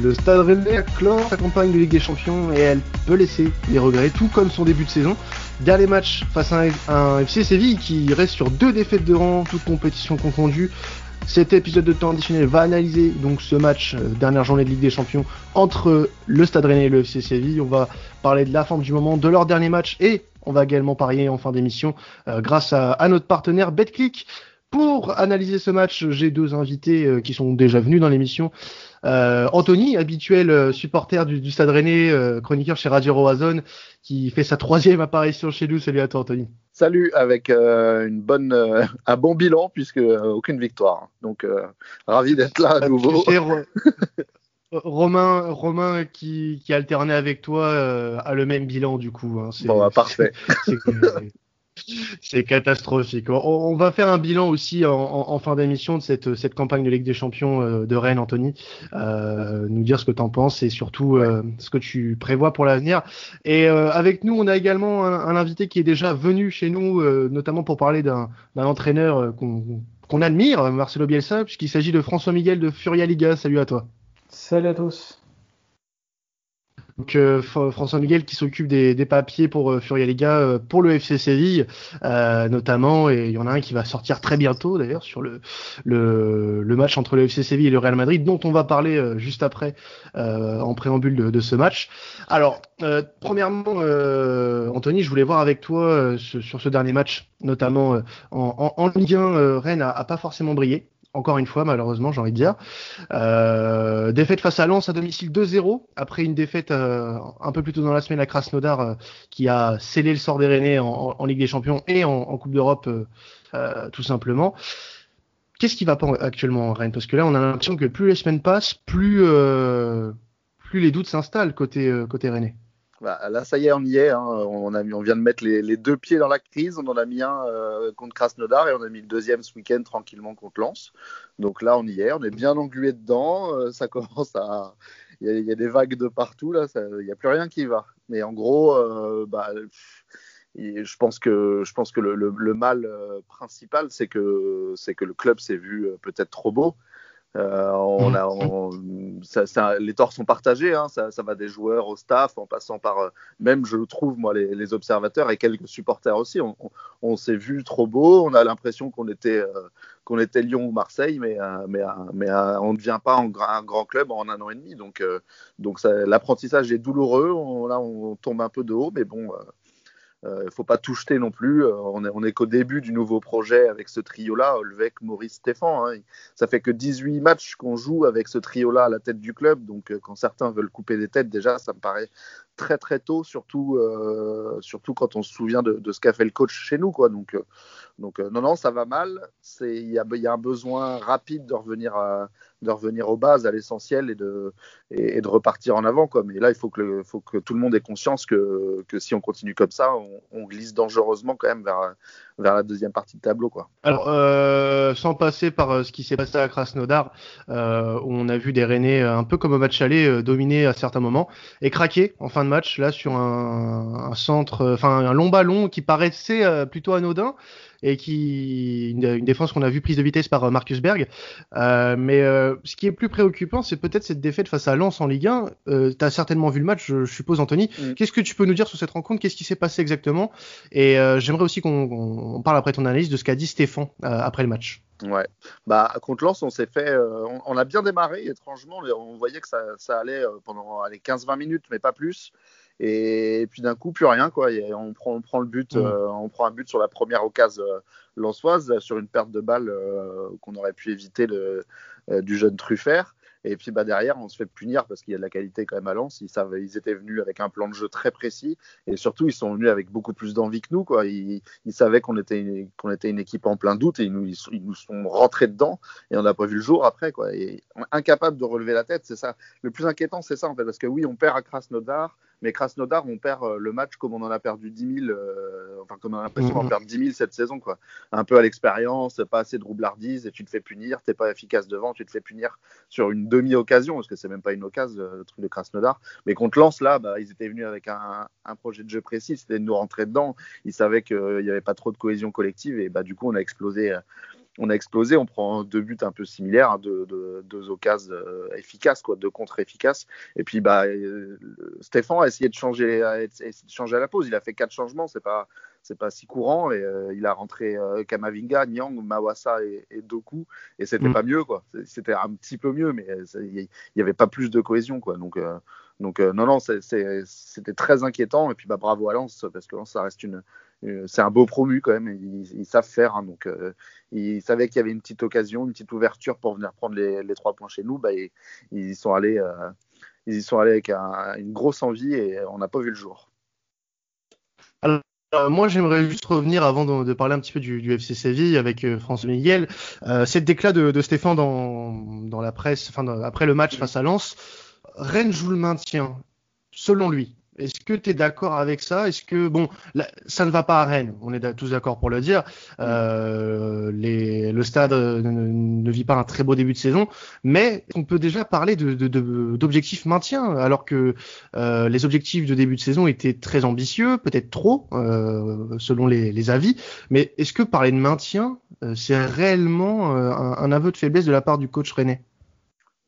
Le Stade Rennais clore sa campagne de Ligue des Champions et elle peut laisser les regrets, tout comme son début de saison. Dernier match face à un, FC Séville qui reste sur deux défaites de rang, toutes compétitions confondues. Cet épisode de temps additionnel va analyser donc ce match, euh, dernière journée de Ligue des Champions, entre le Stade Rennais et le FC Séville. On va parler de la forme du moment, de leur dernier match et on va également parier en fin d'émission euh, grâce à, à, notre partenaire BetClick. Pour analyser ce match, j'ai deux invités euh, qui sont déjà venus dans l'émission. Euh, Anthony, habituel euh, supporter du, du Stade Rennais, euh, chroniqueur chez Radio Roazhon, qui fait sa troisième apparition chez nous. Salut à toi, Anthony. Salut, avec une bonne, un bon bilan puisque aucune victoire. Donc ravi d'être là à nouveau. Romain, Romain qui, qui alternait avec toi a le même bilan du coup. Hein. Bon, bah, parfait. C'est catastrophique. On, va faire un bilan aussi en, fin d'émission de cette, cette, campagne de Ligue des Champions euh, de Rennes, Anthony. Euh, nous dire ce que tu en penses et surtout euh, ce que tu prévois pour l'avenir. Et avec nous, on a également un, invité qui est déjà venu chez nous, notamment pour parler d'un entraîneur qu'on admire, Marcelo Bielsa, puisqu'il s'agit de François Miguel de Furia Liga. Salut à toi. Salut à tous. Donc euh, François Miguel qui s'occupe des, papiers pour euh, Furia Liga euh, pour le FC Séville notamment et il y en a un qui va sortir très bientôt d'ailleurs sur le, match entre le FC Séville et le Real Madrid dont on va parler juste après en préambule de, ce match. Alors premièrement Anthony je voulais voir avec toi sur ce dernier match notamment en, en, en, Ligue 1 Rennes a, a pas forcément brillé encore une fois, malheureusement, j'ai envie de dire. Euh, défaite face à Lens à domicile 2-0, après une défaite euh, un peu plus tôt dans la semaine à Krasnodar, euh, qui a scellé le sort des Rennais en, Ligue des Champions et en, Coupe d'Europe, euh, tout simplement. Qu'est-ce qui va pas actuellement en Rennes? Parce que là, on a l'impression que plus les semaines passent, plus, plus les doutes s'installent côté, côté Rennais. Bah, là, ça y est, on y est. Hein. On, a, on vient de mettre les, deux pieds dans la crise. On en a mis un euh, contre Krasnodar et on a mis le deuxième ce week-end tranquillement contre Lens. Donc là, on y est. On est bien englué dedans. Euh, ça commence à. Il y, a des vagues de partout. Là, il n'y a plus rien qui va. Mais en gros, euh, bah, je pense que, je pense que le, le, le mal principal, c'est que, c'est que le club s'est vu peut-être trop beau. Euh, on mmh. a, on, ça, ça, les torts sont partagés, hein, ça, ça, va des joueurs au staff, en passant par euh, même, je trouve, moi, les, les, observateurs et quelques supporters aussi. On, s'est vu trop beau, on a l'impression qu'on était, euh, qu'on était Lyon ou Marseille, mais, mais, mais on ne devient pas en, un grand club en un an et demi. Donc, donc l'apprentissage est douloureux. On, là, on tombe un peu de haut, mais bon, il euh, ne faut pas tout jeter non plus. Euh, on est, qu'au début du nouveau projet avec ce trio-là, Olvec, Maurice, Stéphane. Hein. Ça fait que 18 matchs qu'on joue avec ce trio-là à la tête du club. Donc, euh, quand certains veulent couper des têtes, déjà, ça me paraît très très tôt, surtout, euh, surtout quand on se souvient de, ce qu'a fait le coach chez nous. Quoi. Donc, euh, donc euh, non, non, ça va mal. Il y a, y a, un besoin rapide de revenir, à, de revenir aux bases, à l'essentiel et de, et, de repartir en avant. Quoi. Mais là, il faut que, le, faut que tout le monde ait conscience que, que si on continue comme ça, on, on, glisse dangereusement quand même vers, vers la deuxième partie de tableau. Alors, sans passer par ce qui s'est passé à Krasnodar, où on a vu des Rennais un peu comme au match aller dominer à certains moments et craquer en fin de match là sur un, un centre, enfin un long ballon qui paraissait euh, plutôt anodin et qui une, une défense qu'on a vu prise de vitesse par euh, Marcus Berg. Euh, mais euh, ce qui est plus préoccupant, c'est peut-être cette défaite face à Lens en Ligue 1. Euh, tu as certainement vu le match, je, je suppose, Anthony. Mm. Qu'est-ce que tu peux nous dire sur cette rencontre? Qu'est-ce qui s'est passé exactement? Et j'aimerais aussi qu'on qu parle après ton analyse de ce qu'a dit Stéphane après le match. Ouais. Bah contre Lens, on s'est fait, on, on, a bien démarré. Étrangement, on voyait que ça, ça allait pendant les 15-20 minutes, mais pas plus. Et, puis d'un coup, plus rien. Quoi. on, prend, on prend le but, mmh. euh, on prend un but sur la première occasion euh, lançoise, sur une perte de balle euh, qu'on aurait pu éviter le, euh, du jeune Truffert. Et puis bah, derrière, on se fait punir parce qu'il y a de la qualité quand même à Lens. Ils, étaient venus avec un plan de jeu très précis et surtout, ils sont venus avec beaucoup plus d'envie que nous. Quoi. Ils, ils savaient qu'on était, qu'on était une équipe en plein doute et ils nous, ils, nous sont rentrés dedans et on n'a pas vu le jour après. Quoi. Et incapable de relever la tête, c'est ça. Le plus inquiétant, c'est ça en fait, parce que oui, on perd à Krasnodar. Mais Krasnodar, on perd euh, le match comme on en a perdu 10 000, euh, enfin comme on a l'impression d'en perdre 10 000 cette saison, quoi. Un peu à l'expérience, pas assez de roublardise et tu te fais punir, t'es pas efficace devant, tu te fais punir sur une demi-occasion, parce que c'est même pas une occasion, euh, le truc de Krasnodar. Mais contre Lens, là, bah, ils étaient venus avec un, un projet de jeu précis, c'était de nous rentrer dedans. Ils savaient qu'il n'y avait pas trop de cohésion collective et bah, du coup, on a explosé on a explosé, on prend deux buts un peu similaires, hein, deux, deux, occasions efficaces, quoi, deux contre efficaces. Et puis bah, Stéphane a essayé de changer, a essayé de changer à la pause. Il a fait quatre changements, c'est pas c'est pas si courant et il a rentré Kamavinga, Nyang, Mawasa et, Doku et c'était mm. pas mieux quoi. C'était un petit peu mieux, mais il n'y avait pas plus de cohésion quoi. Donc donc euh, non, non, c'était très inquiétant. Et puis bah, bravo à Lens, parce que Lens, ça reste une, c'est un beau promu quand même. Ils, savent faire. Hein. donc euh, ils savaient qu'il y avait une petite occasion, une petite ouverture pour venir prendre les, trois points chez nous. Bah, ils, y sont allés, euh, ils y sont allés avec une grosse envie et on n'a pas vu le jour. Alors, moi, j'aimerais juste revenir avant de, parler un petit peu du, FC Séville avec François Miguel. cette déclat de, Stéphane dans, la presse, après le match face à Lens, Rennes joue le maintien, selon lui. Est-ce que tu es d'accord avec ça? Est-ce que bon, ça ne va pas à Rennes On est tous d'accord pour le dire. Euh, le stade ne, vit pas un très beau début de saison, mais on peut déjà parler d'objectifs maintien, alors que euh, les objectifs de début de saison étaient très ambitieux, peut-être trop, euh, selon les, avis. Mais est-ce que parler de maintien, c'est réellement un, un, aveu de faiblesse de la part du coach René?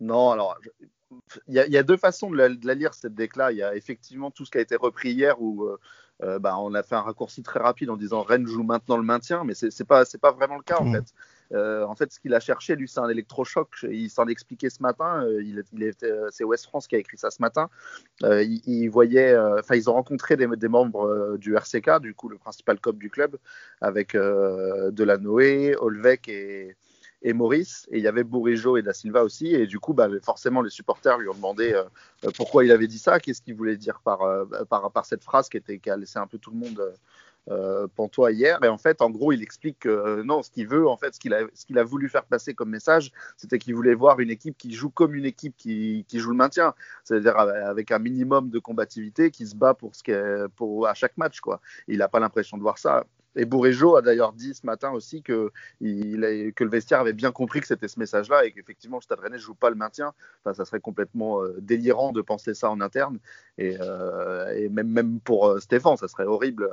Non, alors il y, a deux façons de la, lire cette décla. Il y a effectivement tout ce qui a été repris hier où euh, euh, bah, on a fait un raccourci très rapide en disant Rennes joue maintenant le maintien, mais c'est pas c'est pas vraiment le cas en mmh. fait. Euh, en fait, ce qu'il a cherché, lui, c'est un électrochoc. Il s'en expliquait ce matin. Il, c'est West France qui a écrit ça ce matin. il, voyait, enfin, ils ont rencontré des, des, membres du RCK, du coup, le principal cop du club, avec Delanoë, Olvec et, et Maurice, et il y avait Bourigeau et Da Silva aussi, et du coup, bah, forcément, les supporters lui ont demandé euh, euh, pourquoi il avait dit ça, qu'est-ce qu'il voulait dire par, euh, par, cette phrase qui, était, a laissé un peu tout le monde euh, pantois hier, et en fait, en gros, il explique que non, ce qu'il veut, en fait, ce qu'il a, a voulu faire passer comme message, c'était qu'il voulait voir une équipe qui joue comme une équipe qui, qui joue le maintien, c'est-à-dire avec un minimum de combativité, qui se bat pour ce pour, à chaque match, quoi. il n'a pas l'impression de voir ça. Et Bourrejo a d'ailleurs dit ce matin aussi que, il que le vestiaire avait bien compris que c'était ce message-là et qu'effectivement, le Stade Rennais ne joue pas le maintien. Enfin, ça serait complètement euh, délirant de penser ça en interne. Et, euh, et même, même pour euh, Stéphane, ça serait horrible.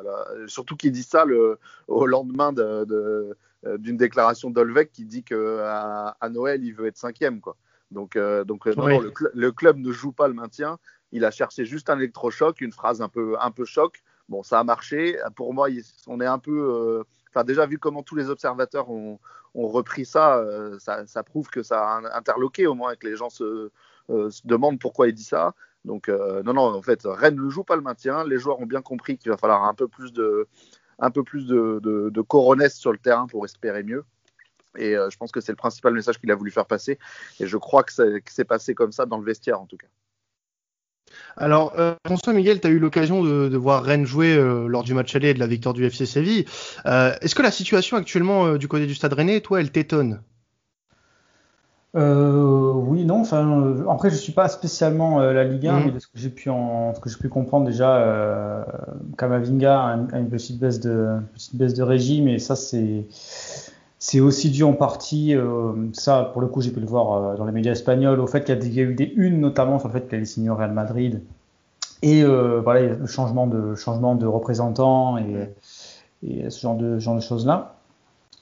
Surtout qu'il dit ça le, au lendemain de, de, d'une déclaration d'Olvec qui dit qu'à à Noël, il veut être cinquième. Quoi. Donc, donc non, le, le, club ne joue pas le maintien. Il a cherché juste un électrochoc, une phrase un peu, un peu choc Bon, ça a marché. Pour moi, on est un peu. Euh, enfin, déjà, vu comment tous les observateurs ont, repris euh, ça, ça, prouve que ça a interloqué au moins et que les gens se, euh, demandent pourquoi il dit ça. Donc, non, non, en fait, Rennes ne joue pas le maintien. Les joueurs ont bien compris qu'il va falloir un peu plus de, un peu plus de, de, sur le terrain pour espérer mieux. Et je pense que c'est le principal message qu'il a voulu faire passer. Et je crois que c'est passé comme ça dans le vestiaire, en tout cas. Alors, euh, François Miguel, tu as eu l'occasion de, voir Rennes jouer euh, lors du match aller et de la victoire du FC Séville. Euh, est-ce que la situation actuellement du côté du Stade Rennais, toi, elle t'étonne? Oui, non. Enfin, après, je suis pas spécialement la Ligue 1, mhm. mais de ce que j'ai pu en, ce que j'ai pu comprendre déjà, Kamavinga a une, petite baisse de, petite baisse de régime, et ça, c'est c'est aussi dû en partie, euh, ça pour le coup j'ai pu le voir euh, dans les médias espagnols, au fait qu'il y, a eu des unes notamment sur le fait qu'il allait signer au Real Madrid et euh, voilà le changement de changement de représentant et, ce genre de genre de choses là.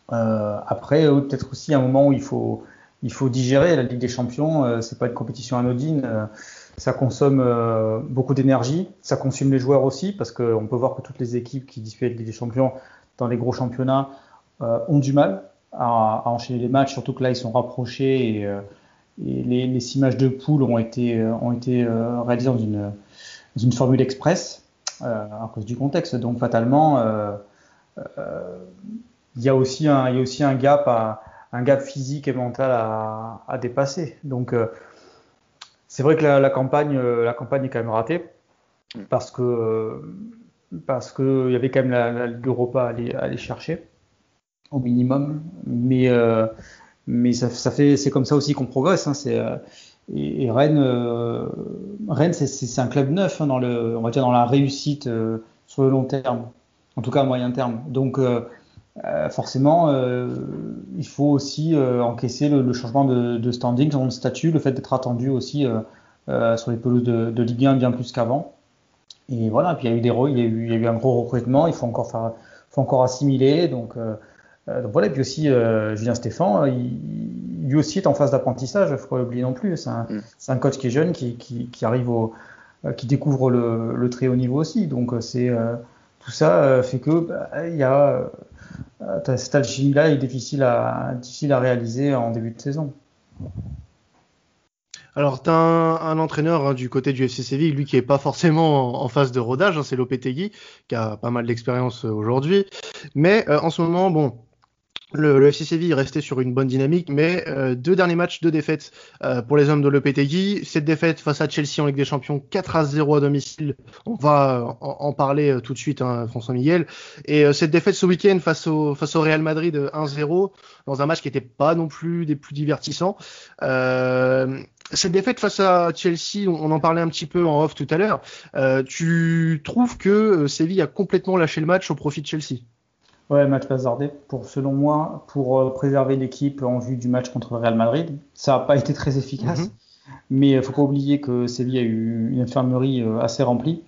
après peut-être aussi un moment où il faut il faut digérer la Ligue des Champions, c'est pas une compétition anodine. ça consomme beaucoup d'énergie, ça consomme les joueurs aussi, parce qu'on peut voir que toutes les équipes qui disputent la Ligue des Champions dans les gros championnats ont du mal à, enchaîner les matchs, surtout que là ils sont rapprochés et, euh, les, les, six matchs de poule ont été, euh, ont euh, réalisés dans une, formule express à cause du contexte. Donc fatalement, il y a aussi un, gap physique et mental à, dépasser. Donc c'est vrai que la, campagne, est quand même ratée parce que parce que il y avait quand même la, Ligue Europa à aller chercher au minimum. Mais, euh, mais ça, ça fait, c'est comme ça aussi qu'on progresse. Hein, c'est, euh, et, Rennes, euh, Rennes c'est, un club neuf hein, dans le, on va dire dans la réussite sur le long terme, en tout cas à moyen terme. Donc forcément, il faut aussi encaisser le, changement de, de, standing, de statut, le fait d'être attendu aussi sur les pelouses de, de, Ligue 1 bien plus qu'avant. Et voilà, puis il y a eu des il y a eu, il y a eu un gros recrutement, il faut encore faire, faut encore assimiler. Donc donc voilà, et puis aussi Julien Stéphan, il, lui aussi est en phase d'apprentissage, il ne faut pas l'oublier non plus. C'est un, mm. un, coach qui est jeune, qui, qui, qui arrive au, qui découvre le, le, très haut niveau aussi. Donc c'est tout ça fait que bah, il y a cette alchimie-là est difficile à, difficile à réaliser en début de saison. Alors, tu as un, entraîneur hein, du côté du FC Séville, lui qui est pas forcément en, phase de rodage, hein, c'est Lopetegui, qui a pas mal d'expérience euh, aujourd'hui. Mais euh, en ce moment, bon, le, FC Séville est resté sur une bonne dynamique, mais euh, deux derniers matchs, deux défaites euh, pour les hommes de Lopetegui. Cette défaite face à Chelsea en Ligue des Champions, 4 à 0 à domicile. On va en, parler euh, tout de suite, hein, François Miguel. Et cette défaite ce week-end face au, face au Real Madrid 1-0, dans un match qui n'était pas non plus des plus divertissants. cette défaite face à Chelsea, on, en parlait un petit peu en off tout à l'heure. tu trouves que Séville a complètement lâché le match au profit de Chelsea? Ouais, match bazardé, pour, selon moi, pour euh, préserver l'équipe en vue du match contre le Real Madrid. Ça n'a pas été très efficace, mhm. mais il ne faut pas oublier que Séville a eu une infirmerie euh, assez remplie.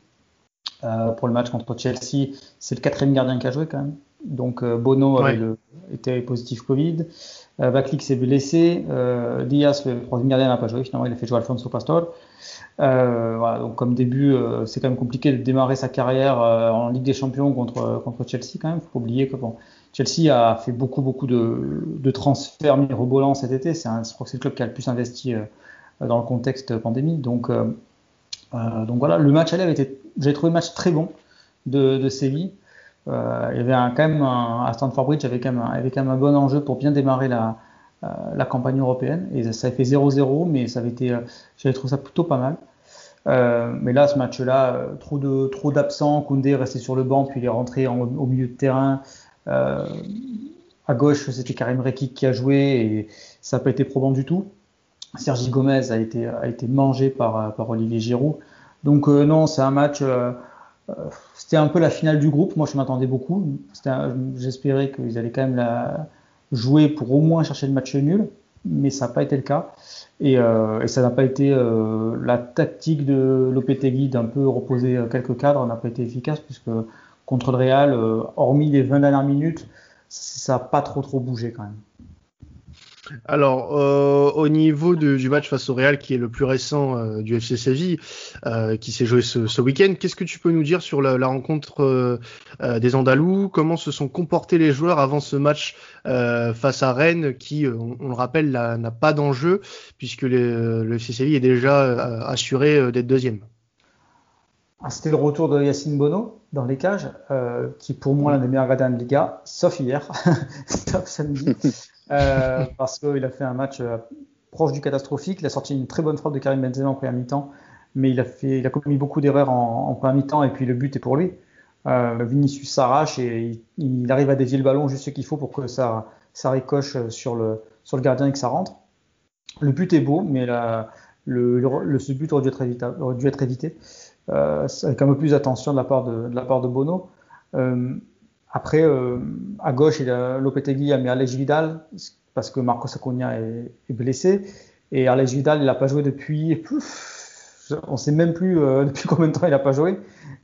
Euh, pour le match contre Chelsea, c'est le quatrième gardien qui a joué quand même. Donc Bono avait le, était positif Covid. Euh, s'est blessé. Diaz, le troisième gardien, n'a pas joué. Finalement, il a fait jouer Alfonso Pastor. Euh, voilà, donc comme début, euh, c'est quand même compliqué de démarrer sa carrière euh, en Ligue des Champions contre, contre Chelsea quand même. Faut pas oublier que bon, Chelsea a fait beaucoup beaucoup de, de transferts mirobolants cet été. C'est je crois que c'est le club qui a le plus investi dans le contexte pandémie. Donc, donc voilà, le match aller avait été, j'ai trouvé le match très bon de, de Séville. Il y avait quand même un, à Stamford Bridge, quand même, avait quand même un bon enjeu pour bien démarrer la, la campagne européenne. Et ça a fait 0-0, mais ça avait été, j'avais trouvé ça plutôt pas mal. Euh, mais là, ce match-là, euh, trop d'absents. Koundé est resté sur le banc, puis il est rentré au milieu de terrain. Euh, à gauche, c'était Karim Rekik qui a joué et ça n'a pas été probant du tout. Sergi Gomez a été, mangé par Olivier Giroud. Donc non, c'est un match. C'était un peu la finale du groupe. Moi, je m'attendais beaucoup. J'espérais qu'ils allaient quand même la jouer pour au moins chercher le match nul, mais ça n'a pas été le cas. Euh, et, ça n'a pas été euh, la tactique de Lopetegui d'un peu reposer quelques cadres n'a pas été efficace puisque contre le Real, euh, hormis les 20 dernières minutes, ça n'a pas trop trop bougé quand même. Alors, euh, au niveau du match face au Real, qui est le plus récent euh, du FC Séville, euh, qui s'est joué ce, week-end, qu'est-ce que tu peux nous dire sur la, rencontre des Andalous? Comment se sont comportés les joueurs avant ce match face à Rennes, qui, on, le rappelle, n'a pas d'enjeu, puisque le FC Séville est déjà assuré d'être deuxième? Ah, C'était le retour de Yacine Bono dans les cages, qui est pour moi l'un des meilleurs gardiens de Liga, sauf hier, sauf samedi. Euh, parce qu'il a fait un match euh, proche du catastrophique. Il a sorti une très bonne frappe de Karim Benzema en première mi-temps, mais il a, fait, il a commis beaucoup d'erreurs en, en première mi-temps et puis le but est pour lui. Euh, Vinicius s'arrache et il, arrive à dévier le ballon juste ce qu'il faut pour que ça, ça ricoche sur le, sur le gardien et que ça rentre. Le but est beau, mais la, le, le, ce but aurait dû être, évité, aurait dû être évité euh, avec un peu plus d'attention de la part de, la part de Bono. Euh, après, euh, à gauche, il a, Lopetegui a mis Alej Vidal parce que Marcos Acuna est, blessé. Et Alej Vidal, il n'a pas joué depuis. on ne sait même plus euh, depuis combien de temps il n'a pas joué.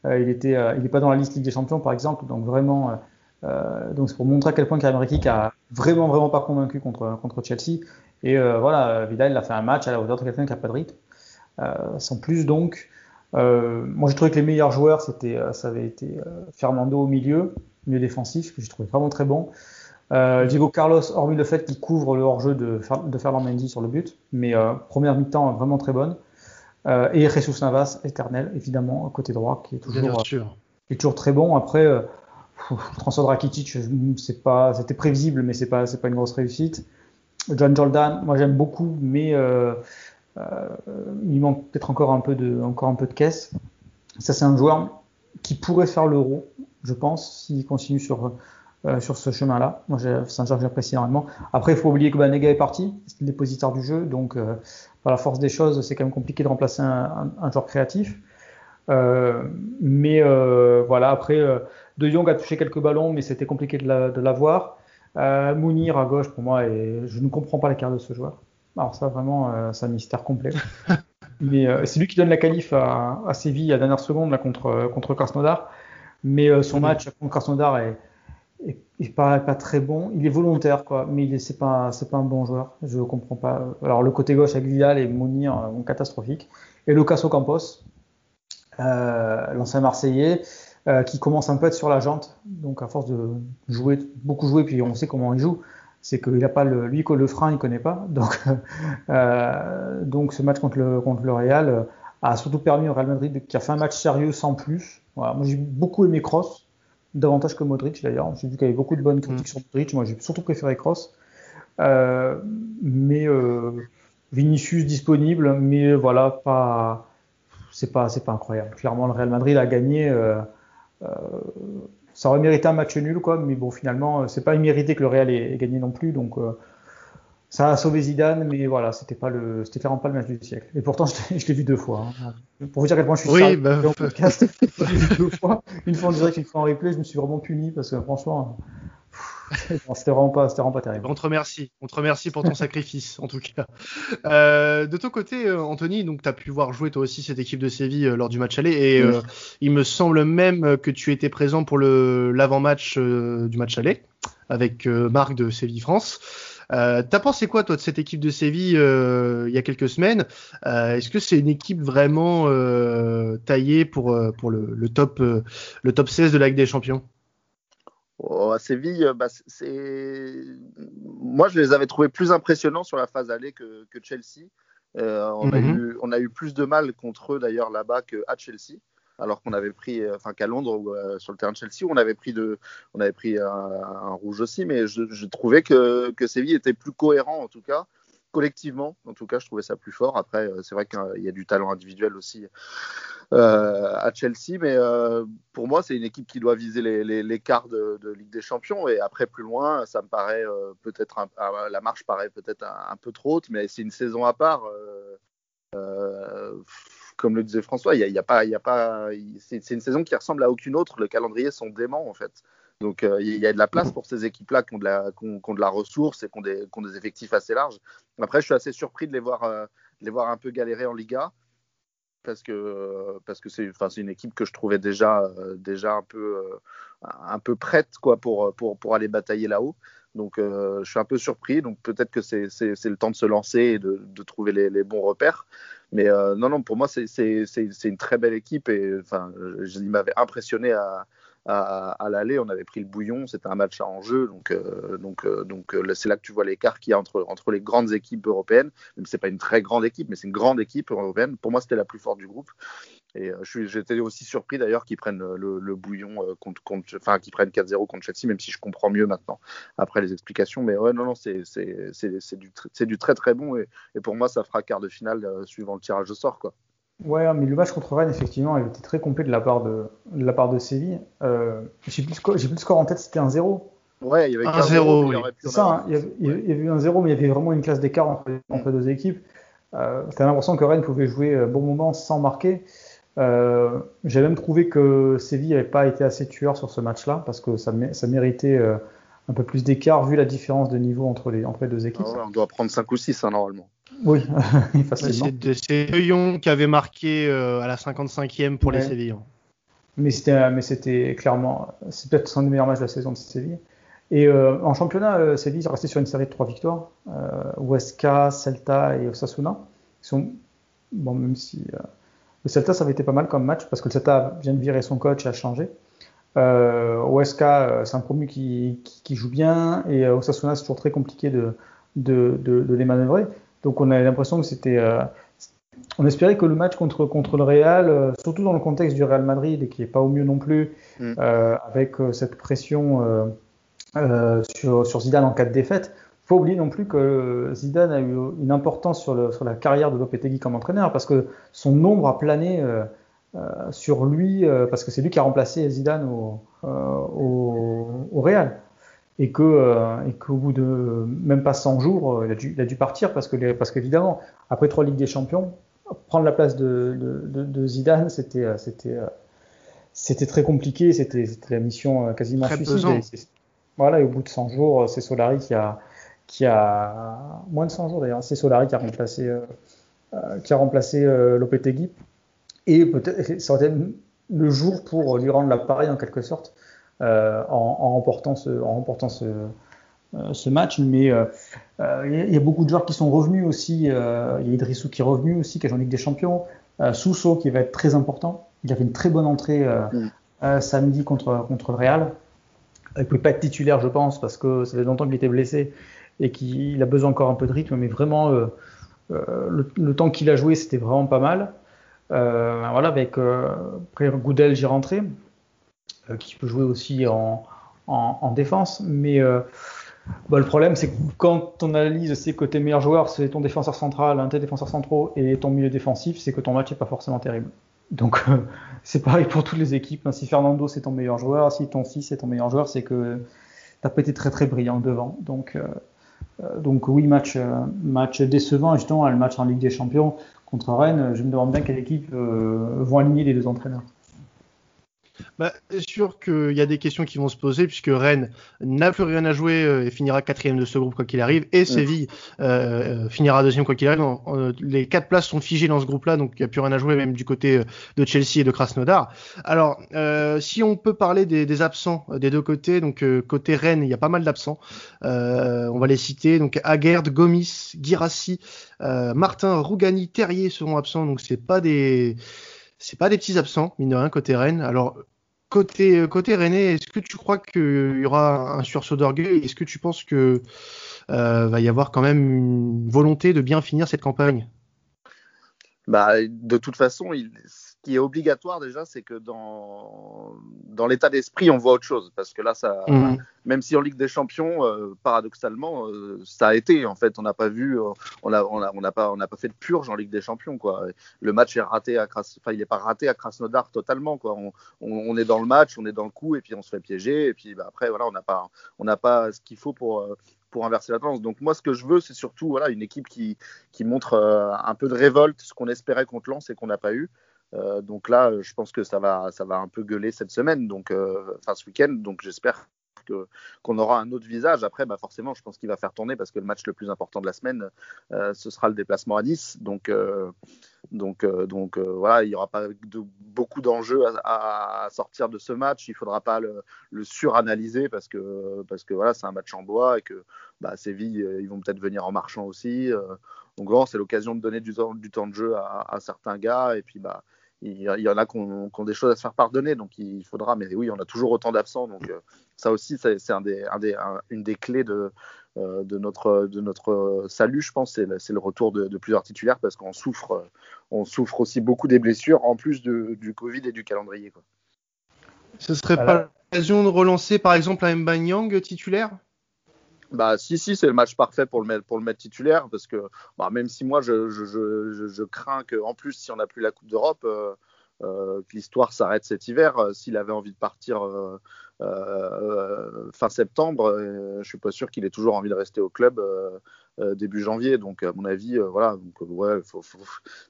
Il il n'est pas dans la liste Ligue des Champions, par exemple. Donc vraiment, donc c'est pour montrer à quel point Karim Rekik a vraiment, vraiment pas convaincu contre contre Chelsea. Et voilà, Vidal, il a fait un match à la hauteur de quelqu'un qui n'a pas de rythme. sans plus, donc. Moi, j'ai trouvé que les meilleurs joueurs, c'était, ça avait été Fernando au milieu, milieu défensif, que j'ai trouvé vraiment très bon. Euh, Diego Carlos, hormis le fait qu'il couvre le hors-jeu de, de Ferland Mendy sur le but, mais euh, première mi-temps vraiment très bonne. Euh, et Jesus Navas, éternel, évidemment, côté droit, qui est toujours, qui est toujours très bon. Après, euh, transfert de Rakitic, c'est pas, c'était prévisible, mais c'est pas, c'est pas une grosse réussite. John Jordan, moi j'aime beaucoup, mais euh, euh, il manque peut-être encore un peu de, encore un de caisse. Ça, c'est un joueur qui pourrait faire l'euro, je pense, s'il continue sur, euh, sur ce chemin-là. Moi, c'est un joueur que j'apprécie énormément. Après, il faut oublier que Banega est parti, c'est le dépositeur du jeu, donc euh, par la force des choses, c'est quand même compliqué de remplacer un, joueur créatif. Euh, mais euh, voilà, après, euh, De Jong a touché quelques ballons, mais c'était compliqué de l'avoir. La, Mounir à gauche, pour moi, et je ne comprends pas l'écart de ce joueur. Alors ça, vraiment, c'est un mystère complet. mais c'est lui qui donne la qualif à, à Séville à la dernière seconde là, contre, contre Krasnodar. Mais euh, son match contre Krasnodar est, est, pas, pas très bon. Il est volontaire, quoi, mais c'est pas, c'est pas un bon joueur. Je comprends pas. Alors, le côté gauche avec Vidal et Mounir sont catastrophiques. Et Lucas Ocampos, euh, l'ancien Marseillais, euh, qui commence un peu à être sur la jante. Donc, à force de jouer, beaucoup jouer, puis on sait comment il joue, c'est qu'il a pas le, lui, le frein, il connaît pas. Donc, euh, donc ce match contre le, contre le Real a surtout permis au Real Madrid, qui a fait un match sérieux sans plus. Voilà. Moi, j'ai beaucoup aimé Cross davantage que Modric d'ailleurs. J'ai vu qu'il y avait beaucoup de bonnes critiques mm. sur Modric. Moi, j'ai surtout préféré Cross. Euh, mais euh, Vinicius disponible, mais voilà, pas, c'est pas, c'est pas incroyable. Clairement, le Real Madrid a gagné. Euh, ça aurait mérité un match nul, quoi. Mais bon, finalement, c'est pas immérité que le Real ait, gagné non plus. Donc, ça a sauvé Zidane, mais voilà, c'était pas le, c'était clairement pas le match du siècle. Et pourtant, je l'ai vu deux fois. Hein. Pour vous dire à quel point je suis oui, bah, podcast, deux fois. Une fois en direct, une fois en replay, je me suis vraiment puni parce que franchement, c'était vraiment pas, c'était vraiment pas terrible. On te remercie, on te remercie pour ton sacrifice, en tout cas. Euh, de ton côté, euh, Anthony, donc tu as pu voir jouer toi aussi cette équipe de Séville euh, lors du match aller, et euh, il me semble même que tu étais présent pour le l'avant-match du match aller avec Marc de Séville France. Euh, T'as pensé quoi toi de cette équipe de Séville euh, il y a quelques semaines? Euh, Est-ce que c'est une équipe vraiment euh, taillée pour euh, pour le, le top le top 16 de la Ligue des Champions? Oh, à Séville, bah, c'est moi je les avais trouvés plus impressionnants sur la phase aller que, que Chelsea. on, a mhm. eu, on a eu plus de mal contre eux d'ailleurs là-bas qu'à Chelsea alors qu'on avait pris, euh, enfin qu'à Londres ou euh, sur le terrain de Chelsea, on avait pris de, on avait pris un, rouge aussi, mais je, trouvais que, que Séville était plus cohérent en tout cas collectivement, en tout cas, je trouvais ça plus fort. Après, euh, c'est vrai qu'il y a du talent individuel aussi à Chelsea, mais pour moi, c'est une équipe qui doit viser les, quarts de, Ligue des Champions. Et après, plus loin, ça me paraît peut-être la marche paraît peut-être un, peu trop haute, mais c'est une saison à part comme le disait François, il y a, pas, il y a pas, c'est une saison qui ressemble à aucune autre. Le calendrier sont dément en fait. Donc euh, il y a de la place pour ces équipes-là qui ont de la, qui de la ressource et qui ont, des, effectifs assez larges. Après, je suis assez surpris de les voir, euh, de les voir un peu galérer en Liga parce que parce que c'est enfin c'est une équipe que je trouvais déjà euh, déjà un peu un peu prête quoi pour pour pour aller batailler là-haut. Donc je suis un peu surpris. Donc peut-être que c'est le temps de se lancer et de, de trouver les, bons repères. Mais euh, non, non, pour moi, c'est une très belle équipe et enfin, il m'avait impressionné à, à, l'aller. On avait pris le bouillon, c'était un match à enjeu. Donc, euh, euh, donc c'est là que tu vois l'écart qu'il y a entre, les grandes équipes européennes. Même c'est pas une très grande équipe, mais c'est une grande équipe européenne. Pour moi, c'était la plus forte du groupe. Et euh, j'étais aussi surpris d'ailleurs qu'ils prennent le, bouillon euh, contre, enfin qu'ils prennent 4-0 contre Chelsea, même si je comprends mieux maintenant après les explications. Mais ouais, non, non, c'est du, très très bon et, pour moi, ça fera quart de finale euh, suivant le tirage de sort, quoi. Ouais, mais le match contre Rennes, effectivement, il était très complet de la part de, de la part de Séville. Euh, J'ai plus, plus, le score en tête, c'était un 0. Ouais, il y avait un 0. C'est ça, hein, il, y avait, il, y avait, eu un 0, mais il y avait vraiment une classe d'écart entre, entre, deux équipes. Euh, T'as l'impression que Rennes pouvait jouer bon moment sans marquer. Euh, j'ai même trouvé que Séville n'avait pas été assez tueur sur ce match-là parce que ça, ça méritait euh, un peu plus d'écart vu la différence de niveau entre les, entre les deux équipes. Ah on doit prendre 5 ou 6 hein, normalement. Oui, facilement. C'est Lyon qui avait marqué euh, à la 55e pour les Sévillans. Mais c'était, clairement, c'est peut-être son des meilleurs matchs de la saison de Séville. Et en championnat, Séville est resté sur une série de trois victoires. Huesca, Celta et Osasuna. Ils sont, bon, même si le Celta, ça avait été pas mal comme match parce que le Celta vient de virer son coach, a changé. Euh, euh, c'est un promu qui, joue bien et euh, Osasuna, c'est toujours très compliqué de, de, les manœuvrer. Donc on a l'impression que c'était. Euh, on espérait que le match contre, contre le Real, surtout dans le contexte du Real Madrid et qui n'est pas au mieux non plus, mm. avec cette pression sur, sur Zidane en cas de défaite, faut oublier non plus que Zidane a eu une importance sur, le, sur la carrière de Lopetegui comme entraîneur parce que son nombre a plané euh, euh, sur lui euh, parce que c'est lui qui a remplacé Zidane au, au, au Real et que et qu'au bout de même pas 100 jours il a dû, il a dû partir parce que parce qu'évidemment après trois ligues des champions prendre la place de, de, de Zidane c'était c'était c'était très compliqué c'était la mission quasiment suicide voilà et au bout de 100 jours c'est Solari qui a qui a moins de 100 jours d'ailleurs. C'est Solari qui a remplacé, euh, euh, qui a remplacé euh, Lopetegui. Et peut-être ça aurait été le jour pour lui rendre l'appareil en quelque sorte. En, en, remportant ce, en remportant ce, ce match. Mais il y a beaucoup de joueurs qui sont revenus aussi. Il y a Idrissou qui est revenu aussi, qui est en Ligue des Champions. Sousso qui va être très important. Il a fait une très bonne entrée mm. samedi contre, contre le Real. Il ne peut pas être titulaire, je pense, parce que ça fait longtemps qu'il était blessé et qu'il a besoin encore un peu de rythme. Mais vraiment, euh, euh, le, temps qu'il a joué, c'était vraiment pas mal. Euh, voilà, avec après Goudel, j'y rentré, qui peut jouer aussi en, en, défense. Mais bah, le problème, c'est que quand ton analyse c'est que tes meilleurs joueurs, c'est ton défenseur central, un tes défenseurs centraux et ton milieu défensif, c'est que ton match n'est pas forcément terrible. Donc c'est pareil pour toutes les équipes. Hein. Si Fernando c'est ton meilleur joueur, si ton fils c'est ton meilleur joueur, c'est que t'as pas été très très brillant devant. Donc euh, euh, donc oui euh, match décevant justement le match en Ligue des Champions contre Rennes. Je me demande bien quelle équipe vont aligner les deux entraîneurs. Bah, c'est sûr qu'il y a des questions qui vont se poser puisque Rennes n'a plus rien à jouer euh, et finira quatrième de ce groupe quoi qu'il arrive et Séville euh, euh, finira deuxième quoi qu'il arrive. les quatre places sont figées dans ce groupe-là donc il n'y a plus rien à jouer même du côté de Chelsea et de Krasnodar. Alors si on peut parler des, absents des deux côtés, donc côté Rennes il y a pas mal d'absents. on va les citer donc Aguerd, Gomis, Girassi, Martin, Rougani, Terrier seront absents donc c'est pas des c'est pas des petits absents, mine de rien, côté Rennes. Alors, côté, côté Rennais, est-ce que tu crois qu'il y aura un sursaut d'orgueil? Est-ce que tu penses que euh, va y avoir quand même une volonté de bien finir cette campagne? Bah, de toute façon, il, qui est obligatoire déjà, c'est que dans, dans l'état d'esprit, on voit autre chose. Parce que là, ça, mhm. même si en Ligue des Champions, euh, paradoxalement, euh, ça a été. En fait, on n'a pas vu, euh, on n'a on a, on a pas, on pas fait de purge en Ligue des Champions. Quoi. Le match est raté à Kras, enfin, il n'est pas raté à Krasnodar totalement. Quoi. On, on, est dans le match, on est dans le coup, et puis on se fait piéger. Et puis bah, après, voilà, on n'a pas, on n'a pas ce qu'il faut pour pour inverser la tendance. Donc moi, ce que je veux, c'est surtout voilà, une équipe qui, qui montre un peu de révolte, ce qu'on espérait contre Lens et qu'on n'a pas eu. Euh, donc là, je pense que ça va, ça va un peu gueuler cette semaine, donc euh, enfin ce week-end. Donc j'espère qu'on aura un autre visage. Après, bah forcément, je pense qu'il va faire tourner parce que le match le plus important de la semaine, euh, ce sera le déplacement à Nice. Donc, donc, donc voilà, il n'y aura pas beaucoup d'enjeux à, sortir de ce match. Il ne faudra pas le, suranalyser parce que, parce que voilà, c'est un match en bois et que bah, Séville, ils vont peut-être venir en marchant aussi. donc, c'est l'occasion de donner du temps, du temps de jeu à, à, certains gars. Et puis, bah, il y en a qui ont, des choses à se faire pardonner, donc il faudra. Mais oui, on a toujours autant d'absents, donc euh, ça aussi, c'est un des, un des, une des clés de, euh, de, notre, de notre salut, je pense, c'est le, retour de, plusieurs titulaires parce qu'on souffre, on souffre aussi beaucoup des blessures, en plus du Covid et du calendrier. Quoi. Ce serait pas l'occasion de relancer, par exemple, un Mbanyang titulaire? Bah si si c'est le match parfait pour le mettre pour le mettre titulaire parce que bah, même si moi je, je, je, crains que en plus si on n'a plus la Coupe d'Europe euh, euh, que l'histoire s'arrête cet hiver euh, s'il avait envie de partir fin septembre je suis pas sûr qu'il ait toujours envie de rester au club début janvier donc à mon avis voilà donc ouais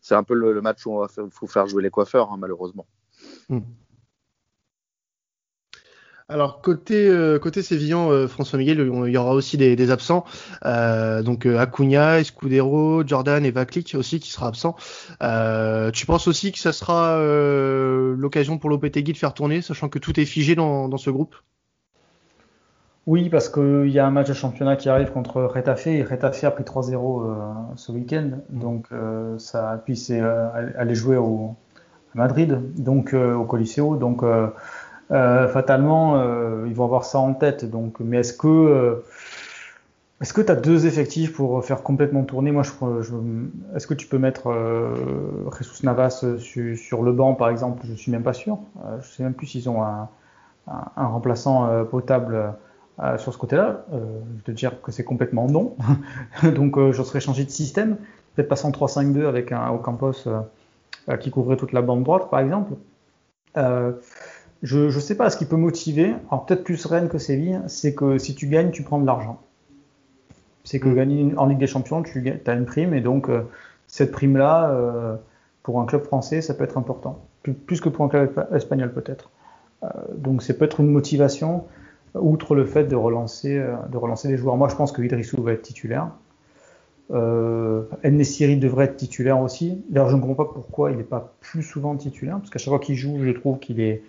c'est un peu le, match où faire, faut faire jouer les coiffeurs hein, malheureusement. Mmh. Alors côté euh, côté Sévillan, euh, François Miguel, il y aura aussi des, absents. Euh, donc Acuna, Escudero, Jordan et Vaklik aussi qui sera absent. tu penses aussi que ça sera l'occasion pour Lopetegui de faire tourner, sachant que tout est figé dans, ce groupe? Oui, parce qu'il y a un match de championnat qui arrive contre Retafe et Retafe a pris 3-0 ce week-end. Donc ça, puis c'est aller jouer au, à Madrid, donc au Coliseo. Donc euh, fatalement, euh, ils vont avoir ça en tête. Donc, mais est-ce que euh, est-ce que tu as deux effectifs pour faire complètement tourner? Moi, je, je est-ce que tu peux mettre Jesus Navas sur, le banc, par exemple? Je suis même pas sûr. je sais même plus s'ils ont un, un, remplaçant potable sur ce côté-là. je te dire que c'est complètement non. Donc, je serais changé de système. Peut-être passer en 3-5-2 avec un Ocampos qui couvrait toute la bande droite, par exemple. Je ne sais pas ce qui peut motiver, alors peut-être plus Rennes que Séville, c'est que si tu gagnes, tu prends de l'argent. C'est que mm. gagner en Ligue des Champions, tu as une prime, et donc euh, cette prime-là, euh, pour un club français, ça peut être important. Plus, que pour un club espagnol peut-être. Euh, donc ça peut être une motivation, outre le fait de relancer, de relancer les joueurs. Moi je pense que Idrissou va être titulaire. Euh, Nessiri devrait être titulaire aussi. D'ailleurs, je ne comprends pas pourquoi il n'est pas plus souvent titulaire, parce qu'à chaque fois qu'il joue, je trouve qu'il est,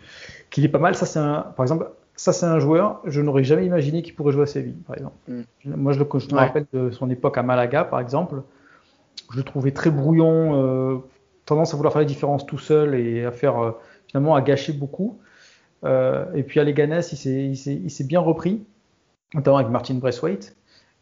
qu'il est pas mal. Ça, c'est par exemple, ça c'est un joueur, je n'aurais jamais imaginé qu'il pourrait jouer à Séville, par exemple. Mm. Moi, je me rappelle de son époque à Malaga, par exemple. Je le trouvais très brouillon, euh, tendance à vouloir faire les différences tout seul et à faire euh, finalement à gâcher beaucoup. Euh, et puis à Leganés, il s'est bien repris, notamment avec Martin Braithwaite.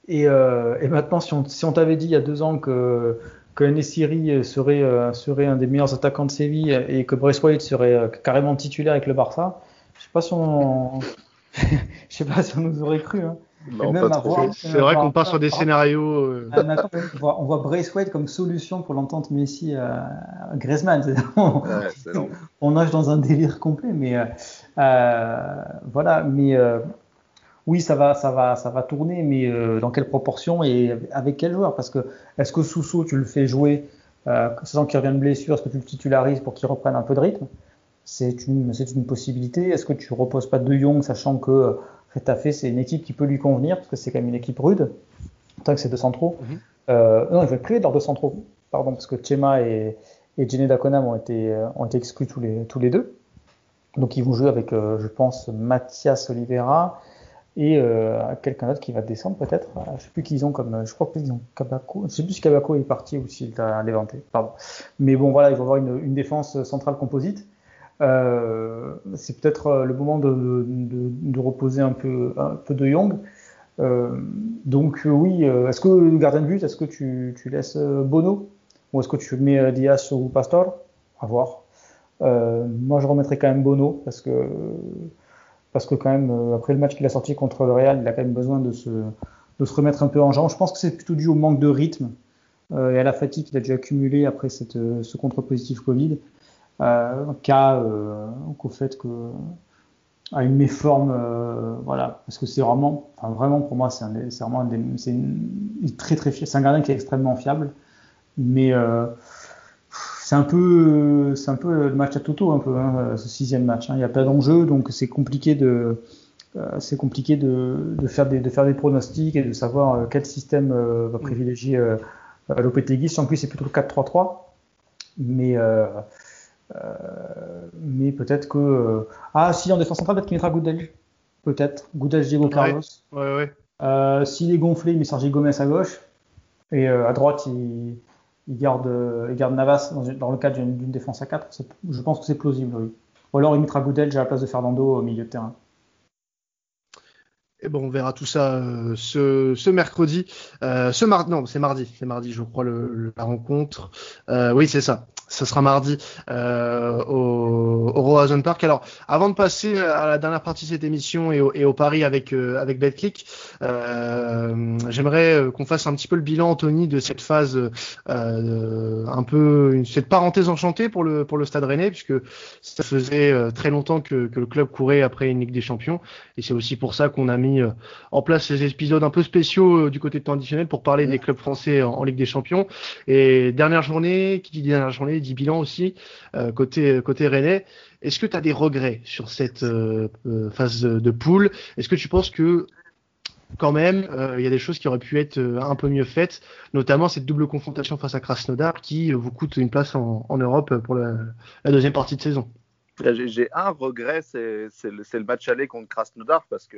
Et, et maintenant, si on, si on t'avait dit il y a deux ans que que Nessiri serait, serait un des meilleurs attaquants de Séville et que Braithwaite serait carrément titulaire avec le Barça, je sais pas si on, je sais pas si on nous aurait cru. Hein. C'est vrai qu'on part sur des scénarios. Euh. Ah, on, voit, on voit Braithwaite comme solution pour l'entente Messi à Griezmann. On, on, nage dans un délire complet, mais euh, euh, voilà. Mais oui, ça va, ça va, ça va tourner, mais dans quelle proportion et avec quel joueur? Parce que est-ce que Sousso, tu le fais jouer, sachant qu'il revient de blessure, est-ce que tu le titularises pour qu'il reprenne un peu de rythme? C'est une, c'est une possibilité. Est-ce que tu reposes pas De Jong, sachant que fait, c'est une équipe qui peut lui convenir, parce que c'est quand même une équipe rude, tant que c'est deux centraux. Mhm. euh, non, ils vont être privés de leurs deux centraux, pardon, parce que Chema et, et Jenny Dakonam ont été, ont été exclus tous les, tous les deux. Donc ils vont jouer avec, euh, je pense, Mathias Oliveira et euh, quelqu'un d'autre qui va descendre peut-être. Je sais plus qui ils ont comme, je crois qu'ils ont Kabako. Je sais plus si Kabako est parti ou s'il a lévanté. Pardon. Mais bon, voilà, ils vont avoir une, défense centrale composite. Euh, c'est peut-être euh, le moment de, de, reposer un peu, un peu de Young. Euh, donc oui, est-ce que le gardien de but, est-ce que tu, tu laisses Bono? Ou est-ce que tu mets Diaz ou Pastor? À voir. moi, je remettrais quand même Bono parce que parce que quand même après le match qu'il a sorti contre le Real, il a quand même besoin de se remettre un peu en jambe. Je pense que c'est plutôt dû au manque de rythme euh, et à la fatigue qu'il a déjà accumulé après cette, ce contre-positif Covid euh, qu'à euh, qu'au fait que à une méforme, euh, voilà, parce que c'est vraiment, enfin vraiment pour moi, c'est vraiment c'est très. C'est un gardien qui est extrêmement fiable, mais euh, c'est un peu, c'est un peu le match à Toto, un peu hein, ce sixième match. Hein. Il n'y a pas d'enjeu, donc c'est compliqué de, euh, c'est compliqué de, de, faire des, de faire des pronostics et de savoir quel système va privilégier euh, Lopetegui. En plus, c'est plutôt le 4-3-3, mais euh, mais peut-être que. Euh, ah, si, en défense centrale, peut-être qu'il mettra Goudel. Peut-être. Goudel, Diego Carlos. Ouais, ouais. Euh, S'il est gonflé, il met Sergi Gomez à gauche. Et à droite, il, il, garde, il garde Navas dans, le cadre d'une défense à 4. Je pense que c'est plausible. Ou alors il mettra Goudel à la place de Fernando au milieu de terrain. Et bon, on verra tout ça euh, ce, mercredi. Euh, ce mardi, non, c'est mardi, c'est mardi, je crois, la rencontre. Euh, oui, c'est ça ce sera mardi euh, au, au Roazhon Park. Alors, avant de passer à la dernière partie de cette émission et au, et au pari avec euh, avec BetClick, euh, j'aimerais euh, qu'on fasse un petit peu le bilan, Anthony, de cette phase euh, un peu cette parenthèse enchantée pour le pour le Stade Rennais, puisque ça faisait euh, très longtemps que, que le club courait après une Ligue des Champions, et c'est aussi pour ça qu'on a mis en place ces épisodes un peu spéciaux du côté de temps additionnel pour parler des clubs français en, en Ligue des Champions. Et dernière journée, qui dit dernière journée dit bilan aussi euh, côté côté Rennais. Est-ce que tu as des regrets sur cette euh, euh, phase de, poule? Est-ce que tu penses que quand même, il y a des choses qui auraient pu être un peu mieux faites, notamment cette double confrontation face à Krasnodar qui vous coûte une place en, Europe pour la, deuxième partie de saison? J'ai un regret, c'est le, match aller contre Krasnodar parce que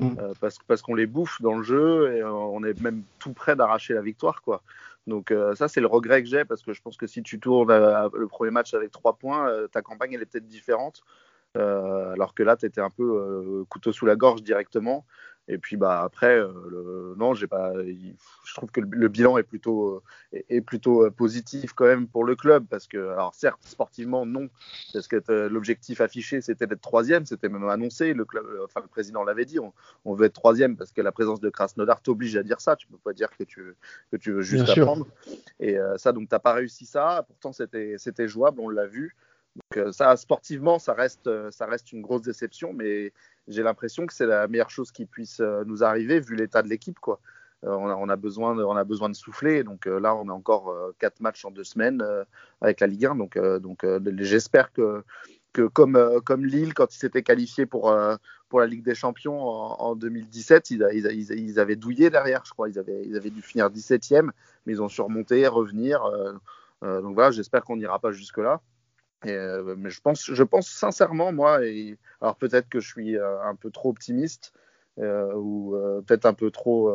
mm. parce, parce qu'on les bouffe dans le jeu et on est même tout près d'arracher la victoire quoi. Donc euh, ça, c'est le regret que j'ai parce que je pense que si tu tournes euh, le premier match avec trois points, euh, ta campagne, elle est peut-être différente. alors que là, tu étais un peu couteau sous la gorge directement. Et puis bah après, euh, le, non, j'ai pas. Je trouve que le, bilan est plutôt est, est, plutôt positif quand même pour le club parce que alors certes sportivement non parce que l'objectif affiché c'était d'être troisième, c'était même annoncé. Le club, enfin le président l'avait dit, on, on, veut être troisième parce que la présence de Krasnodar t'oblige à dire ça. Tu peux pas dire que tu que tu veux juste Bien apprendre. Sûr. Et euh, ça donc t'as pas réussi ça. Pourtant c'était c'était jouable, on l'a vu. Donc euh, ça, sportivement, ça reste, ça reste une grosse déception, mais j'ai l'impression que c'est la meilleure chose qui puisse euh, nous arriver vu l'état de l'équipe. Euh, on a, besoin de, souffler. Donc là, on a encore quatre matchs en deux semaines avec la Ligue 1. Donc, j'espère que, comme, Lille, quand ils s'étaient qualifiés pour, la Ligue des Champions en, en 2017, ils, avaient douillé derrière, je crois. Ils avaient, dû finir 17e, mais ils ont surmonté, revenir. donc voilà, j'espère qu'on n'ira pas jusque-là. Mais je pense, sincèrement, moi, et, alors peut-être que je suis un peu trop optimiste ou peut-être un peu trop,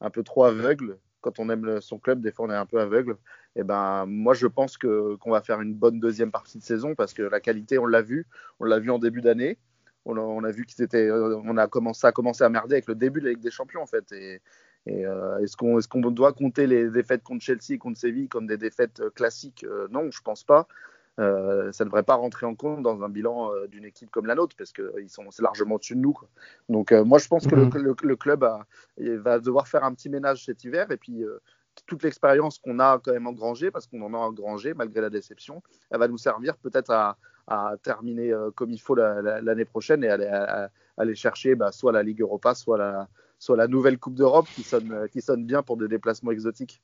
un peu trop aveugle. Quand on aime son club, des fois on est un peu aveugle. Et ben, moi, je pense qu'on va faire une bonne deuxième partie de saison parce que la qualité, on l'a vu, on l'a vu en début d'année. On a, vu qu'ils étaient, on a commencé à commencer à merder avec le début de la Ligue des Champions en fait. Et, euh, est-ce qu'on est doit compter les défaites contre Chelsea et contre Séville comme des défaites euh, classiques? Euh, Non, je pense pas. Ça ne devrait pas rentrer en compte dans un bilan d'une équipe comme la nôtre parce que ils sont c'est largement au-dessus de nous. Donc moi je pense que le, mhm. club va devoir faire un petit ménage cet hiver et puis toute l'expérience qu'on a quand même engrangée, parce qu'on en a engrangé malgré la déception, elle va nous servir peut-être à, terminer comme il faut l'année prochaine et aller, aller chercher bah, soit la Ligue Europa, soit la, soit la nouvelle Coupe d'Europe qui sonne, euh, qui sonne bien pour des déplacements exotiques.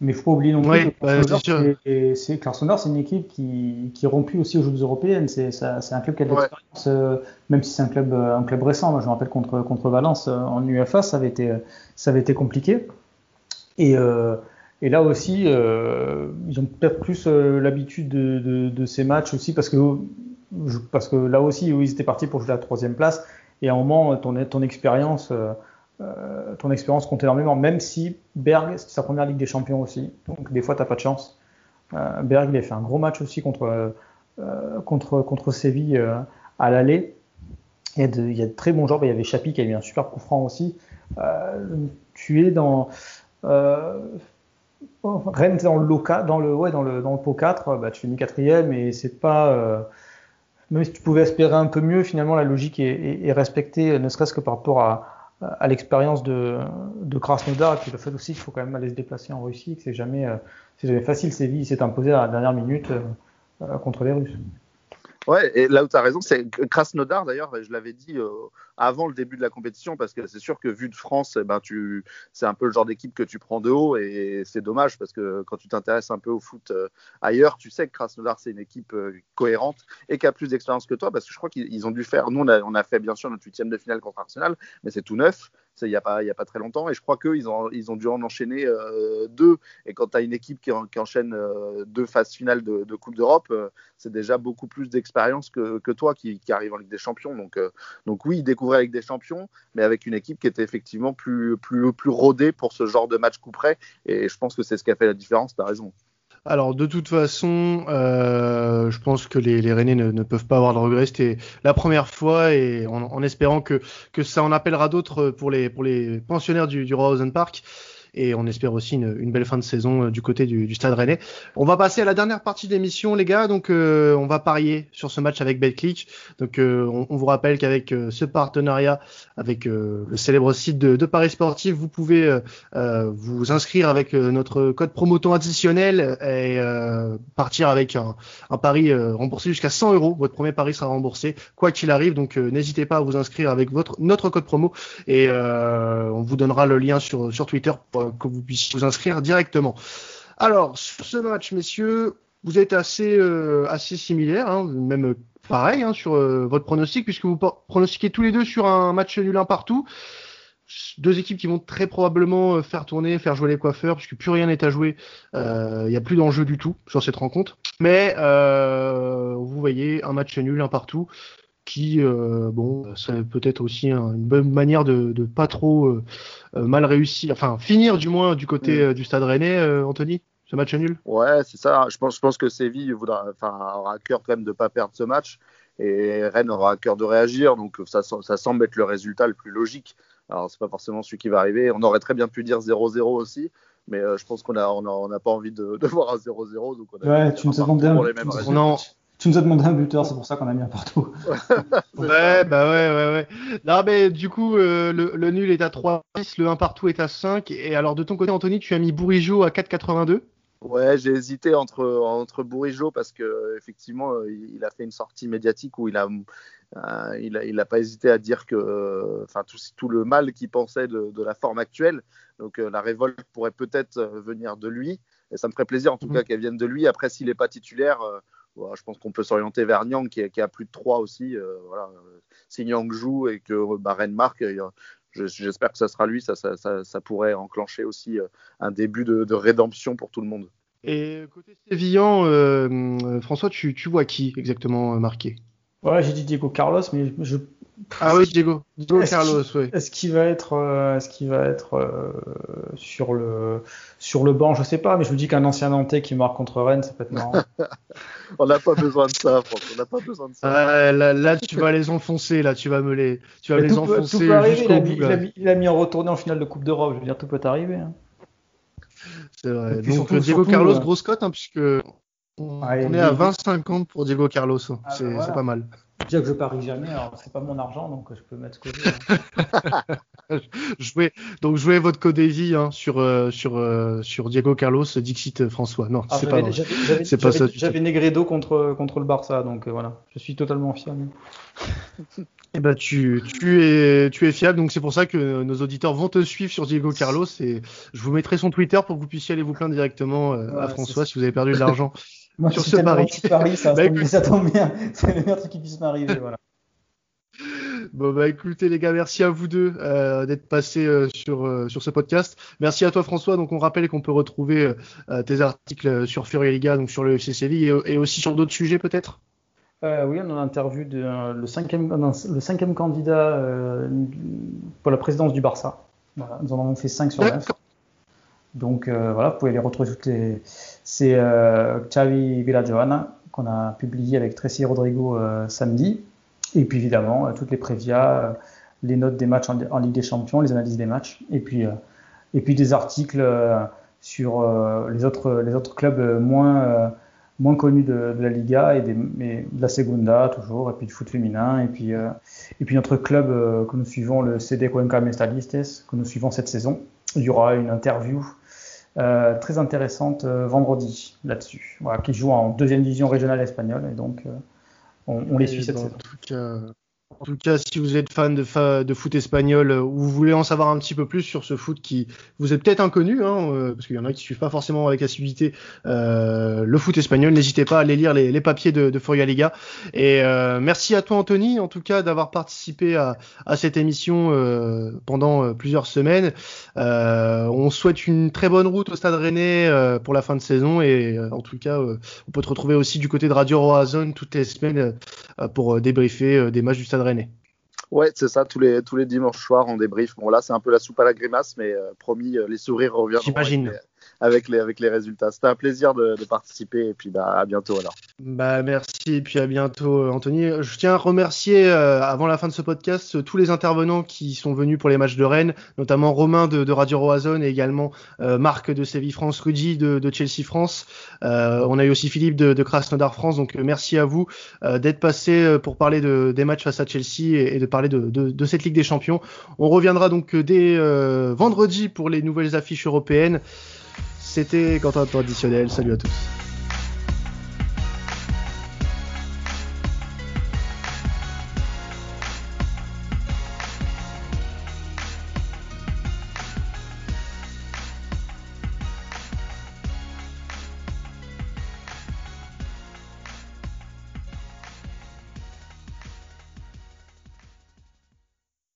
Mais il faut pas oublier non plus que c'est Nord, c'est une équipe qui, qui est rompue aussi aux Jeux européennes. C'est un club qui a de l'expérience, euh, même si c'est un club, un club récent. Moi, je me rappelle contre, contre Valence euh, en UEFA, ça avait été, ça avait été compliqué. Et, et là aussi, ils ont peut-être plus l'habitude de, de, de, ces matchs aussi parce que, parce que là aussi, ils étaient partis pour jouer la troisième place. Et à un moment, ton, ton expérience euh, ton expérience compte énormément, même si Berg, c'est sa première Ligue des Champions aussi, donc des fois, tu n'as pas de chance. Euh, Berg, il a fait un gros match aussi contre, euh, contre, contre Séville à l'aller. Il, y a de très bons joueurs. Il y avait Chapi qui a eu un super coup franc aussi. tu es dans. Rennes dans le dans le pot 4, bah, tu finis quatrième et c'est pas même si tu pouvais espérer un peu mieux, finalement la logique est respectée, ne serait-ce que par rapport à, à l'expérience de, de Krasnodar puis le fait aussi qu'il faut quand même aller se déplacer en Russie, que c'est jamais, euh, c'est jamais facile. Séville s'est imposé à la dernière minute euh, euh, contre les Russes. Ouais, et là où tu as raison, c'est Krasnodar, d'ailleurs, je l'avais dit avant le début de la compétition, parce que c'est sûr que vu de France, eh ben, tu, c'est un peu le genre d'équipe que tu prends de haut, et c'est dommage, parce que quand tu t'intéresses un peu au foot euh, ailleurs, tu sais que Krasnodar, c'est une équipe euh, cohérente et qui a plus d'expérience que toi, parce que je crois qu'ils ont dû faire, nous, on a, fait bien sûr notre huitième de finale contre Arsenal, mais c'est tout neuf, il n'y a, a pas très longtemps. Et je crois qu'ils ont, ils ont dû en enchaîner euh, deux. Et quand tu as une équipe qui, qui enchaîne deux phases finales de, Coupe d'Europe, c'est déjà beaucoup plus d'expérience que, que, toi qui, qui, arrive en Ligue des Champions. Donc, donc oui, ils Ligue des Champions, mais avec une équipe qui était effectivement plus, plus, plus rodée pour ce genre de match coup près. Et je pense que c'est ce qui a fait la différence, tu as raison. Alors de toute façon, euh, je pense que les, les Rennais ne, peuvent pas avoir de regrets. C'était la première fois et en, espérant que, que ça en appellera d'autres pour les, pour les pensionnaires du, du Rosen Park et on espère aussi une, belle fin de saison euh, du côté du, Stade Rennais. On va passer à la dernière partie de l'émission, les gars. Donc, euh, on va parier sur ce match avec BetClick. Donc, euh, on, vous rappelle qu'avec ce partenariat avec le célèbre site de, Paris Sportif, vous pouvez vous inscrire avec notre code promoton additionnel et partir avec un, pari remboursé jusqu'à 100 euros. Votre premier pari sera remboursé quoi qu'il arrive. Donc, n'hésitez pas à vous inscrire avec notre code promo et on vous donnera le lien sur Twitter que vous puissiez vous inscrire directement. Alors, sur ce match, messieurs, vous êtes assez, euh, assez similaires, hein, même pareil hein, sur euh, votre pronostic, puisque vous pronostiquez tous les deux sur un match nul un partout. Deux équipes qui vont très probablement euh, faire tourner, faire jouer les coiffeurs, puisque plus rien n'est à jouer. Il n'y a plus d'enjeu du tout sur cette rencontre. Mais vous voyez un match nul un partout qui, euh, bon, c'est peut-être aussi une bonne manière de, de pas trop euh, euh, mal réussir, enfin finir du moins du côté mm. du Stade Rennais, Anthony, ce match nul? Ouais, c'est ça. Je pense, je pense que Séville voudra, enfin, aura à cœur quand même de pas perdre ce match et Rennes aura à cœur de réagir, donc ça, ça semble être le résultat le plus logique. Alors c'est pas forcément celui qui va arriver. On aurait très bien pu dire 0-0 aussi, mais je pense qu'on a, on a, pas envie de, de voir un 0-0, donc on a ouais, tu nous as demandé un, tu nous as demandé un buteur, c'est pour ça qu'on a mis un partout. ouais, bah ouais, ouais, ouais. Non, mais du coup, euh, le, nul est à 3 le 1 partout est à 5. Et alors, de ton côté, Anthony, tu as mis Bourigeau à 4,82 Ouais, j'ai hésité entre, entre Bourigeau parce que effectivement, euh, il a fait une sortie médiatique où il a, euh, il, a il a pas hésité à dire que, enfin, tout, tout, le mal qu'il pensait de, de, la forme actuelle. Donc, la révolte pourrait peut-être venir de lui. Et ça me ferait plaisir, en tout mmh. cas, qu'elle vienne de lui. Après, s'il n'est pas titulaire, je pense qu'on peut s'orienter vers Nyang qui, qui, a plus de 3 aussi. Euh, voilà. Si Nyang joue et que bah, Rennes marque, j'espère que ça sera lui. Ça, ça, ça, pourrait enclencher aussi euh, un début de, rédemption pour tout le monde. Et côté Sévillan, euh, François, tu, tu, vois qui exactement marqué Ouais, j'ai dit Diego Carlos, mais je. Ah oui, Diego, Diego Carlos, oui. Est-ce qu'il va être, euh, est-ce qu'il va être euh, sur le sur le banc? Je sais pas, mais je me dis qu'un ancien Nantais qui marque contre Rennes, ça peut être marrant. on n'a pas besoin de ça. On n'a pas besoin de ça. Ah, là, là, tu vas les enfoncer, là, tu vas me les, tu vas les enfoncer jusqu'au bout. Il a, mis, il a mis en retourné en finale de Coupe d'Europe. Je veux dire, tout peut arriver. Hein. C'est vrai. Donc surtout, Diego surtout, Carlos, euh... grosse cote, hein, puisque on, ah, on est à 20-50 pour Diego Carlos. Ah, c'est ben voilà. pas mal. Déjà que je parie jamais, alors c'est pas mon argent, donc je peux mettre ce côté. Hein. jouez, donc jouez votre code hein, sur euh, sur euh, sur Diego Carlos, Dixit François. Non, c'est pas pas ça. J'avais Negredo contre contre le Barça, donc euh, voilà, je suis totalement fiable. Eh ben tu, tu es tu es fiable, donc c'est pour ça que nos auditeurs vont te suivre sur Diego Carlos et je vous mettrai son Twitter pour que vous puissiez aller vous plaindre directement euh, à François si vous avez perdu de l'argent. Moi, sur ce pari. ça, bah, ça tombe bien. C'est le meilleur truc qui puisse m'arriver. Voilà. Bon bah écoutez les gars, merci à vous deux euh, d'être passés euh, sur euh, sur ce podcast. Merci à toi François. Donc on rappelle qu'on peut retrouver tes articles sur Fury Liga, donc sur le FCCV et, et aussi sur d'autres sujets peut-être? oui, on a interview de, le cinquième le cinquième candidat pour la présidence du Barça. Voilà, nous en avons fait 5 sur 9. Donc voilà, vous pouvez les retrouver toutes les c'est euh, Xavi Villajoana qu'on a publié avec Tracy Rodrigo euh, samedi. Et puis évidemment, euh, toutes les prévias, euh, les notes des matchs en, Ligue des Champions, les analyses des matchs. Et puis, et puis des articles sur les, autres, les autres clubs moins, moins connus de, la Liga et, des, de la Segunda toujours, et puis du foot féminin. Et puis, et puis notre club que nous suivons, le CD Cuenca Mestalistes, que nous suivons cette saison. Il y aura une interview euh, très intéressante euh, vendredi là-dessus, voilà, qui joue en deuxième division régionale espagnole et donc euh, on, on, les suit cette saison. En tout cas, en tout cas, si vous êtes fan de, fa de, foot espagnol ou vous voulez en savoir un petit peu plus sur ce foot qui vous est peut-être inconnu, hein, euh, parce qu'il y en a qui suivent pas forcément avec assiduité euh, le foot espagnol, n'hésitez pas à aller lire les, papiers de, de Liga. Et euh, merci à toi Anthony, en tout cas, d'avoir participé à, cette émission euh, pendant plusieurs semaines. on souhaite une très bonne route au Stade Rennais pour la fin de saison et en tout cas, on peut te retrouver aussi du côté de Radio Roazhon toutes les semaines pour débriefer des matchs du Stade Stade Rennais. Ouais, c'est ça, tous les, tous les dimanches soirs, on débrief. Bon, là, c'est un peu la soupe à la grimace, mais euh, promis, euh, les sourires reviendront. J'imagine avec les, résultats. C'était un plaisir de, participer et puis bah, à bientôt alors. Bah, merci et puis à bientôt Anthony. Je tiens à remercier euh, avant la fin de ce podcast tous les intervenants qui sont venus pour les matchs de Rennes, notamment Romain de, Radio Roazhon et également euh, Marc de Séville France, Rudy de, Chelsea France. Euh, on a eu aussi Philippe de, de Krasnodar France. Donc merci à vous euh, d'être passé pour parler de, des matchs face à Chelsea et, de parler de, cette Ligue des Champions. On reviendra donc dès vendredi pour les nouvelles affiches européennes. C'était Quentin Traditionnel. Salut à tous.